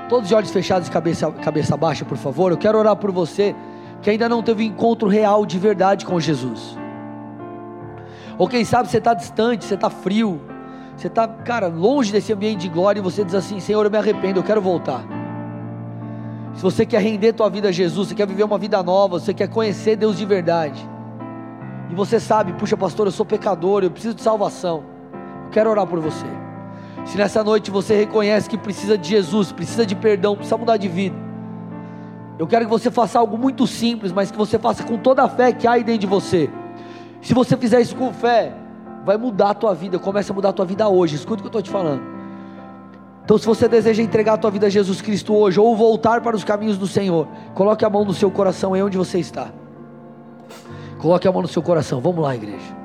todos de olhos fechados e cabeça, cabeça baixa, por favor. Eu quero orar por você que ainda não teve um encontro real de verdade com Jesus. Ou quem sabe você está distante, você está frio, você está, cara, longe desse ambiente de glória e você diz assim: Senhor, eu me arrependo, eu quero voltar. Se você quer render tua vida a Jesus, você quer viver uma vida nova, você quer conhecer Deus de verdade, e você sabe, puxa, pastor, eu sou pecador, eu preciso de salvação, eu quero orar por você. Se nessa noite você reconhece que precisa de Jesus, precisa de perdão, precisa mudar de vida, eu quero que você faça algo muito simples, mas que você faça com toda a fé que há aí dentro de você. Se você fizer isso com fé, vai mudar a tua vida, começa a mudar a tua vida hoje. Escuta o que eu estou te falando. Então, se você deseja entregar a tua vida a Jesus Cristo hoje, ou voltar para os caminhos do Senhor, coloque a mão no seu coração aí onde você está. Coloque a mão no seu coração. Vamos lá, igreja.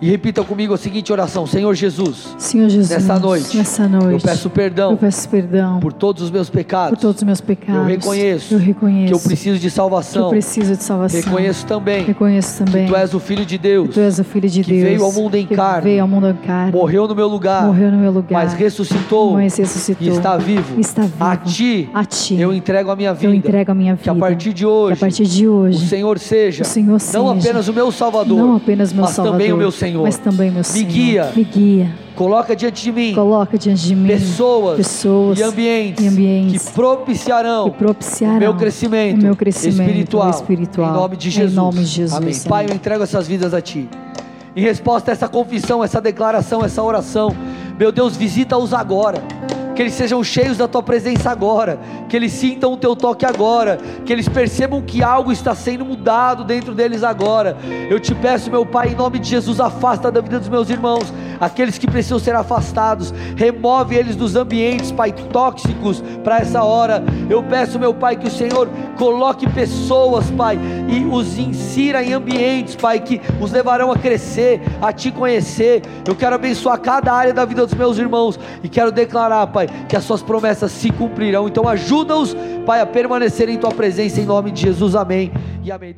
E repita comigo a seguinte oração: Senhor Jesus, Senhor Jesus, Nessa noite, nessa noite, eu peço perdão eu peço perdão por todos os meus pecados. por todos os meus pecados. Eu reconheço eu reconheço que eu preciso de que eu salvação. preciso de salvação. Reconheço também reconheço também que tu és o Filho de que Deus, tu és o Filho de que Deus, veio ao mundo em que carne, veio ao mundo em carne, morreu no meu lugar, morreu no meu lugar, mas ressuscitou mas ressuscitou e está vivo. está vivo. A ti, A ti eu entrego a minha vida. eu entrego a minha Que a vida. partir de Que hoje, a partir de hoje o Senhor seja, o Senhor não seja apenas o meu Salvador, não apenas meu mas Salvador, também o meu Senhor. Mas também meu Me Senhor. guia. me guia, Coloca diante de mim coloca diante de mim pessoas, pessoas e ambientes, e ambientes que propiciarão que propiciarão meu crescimento, meu crescimento espiritual, espiritual. em nome de Jesus. Nome de Jesus, Amém. Senhor. Pai, eu entrego essas vidas a Ti. Em resposta a essa confissão, essa declaração, essa oração, meu Deus, visita-os agora. Que eles sejam cheios da tua presença agora, que eles sintam o teu toque agora, que eles percebam que algo está sendo mudado dentro deles agora. Eu te peço, meu Pai, em nome de Jesus, afasta da vida dos meus irmãos, aqueles que precisam ser afastados, remove eles dos ambientes, Pai, tóxicos para essa hora. Eu peço, meu Pai, que o Senhor coloque pessoas, Pai, e os insira em ambientes, Pai, que os levarão a crescer, a te conhecer. Eu quero abençoar cada área da vida dos meus irmãos e quero declarar, Pai, que as suas promessas se cumprirão. Então ajuda-os, Pai, a permanecer em tua presença em nome de Jesus. Amém. E amém.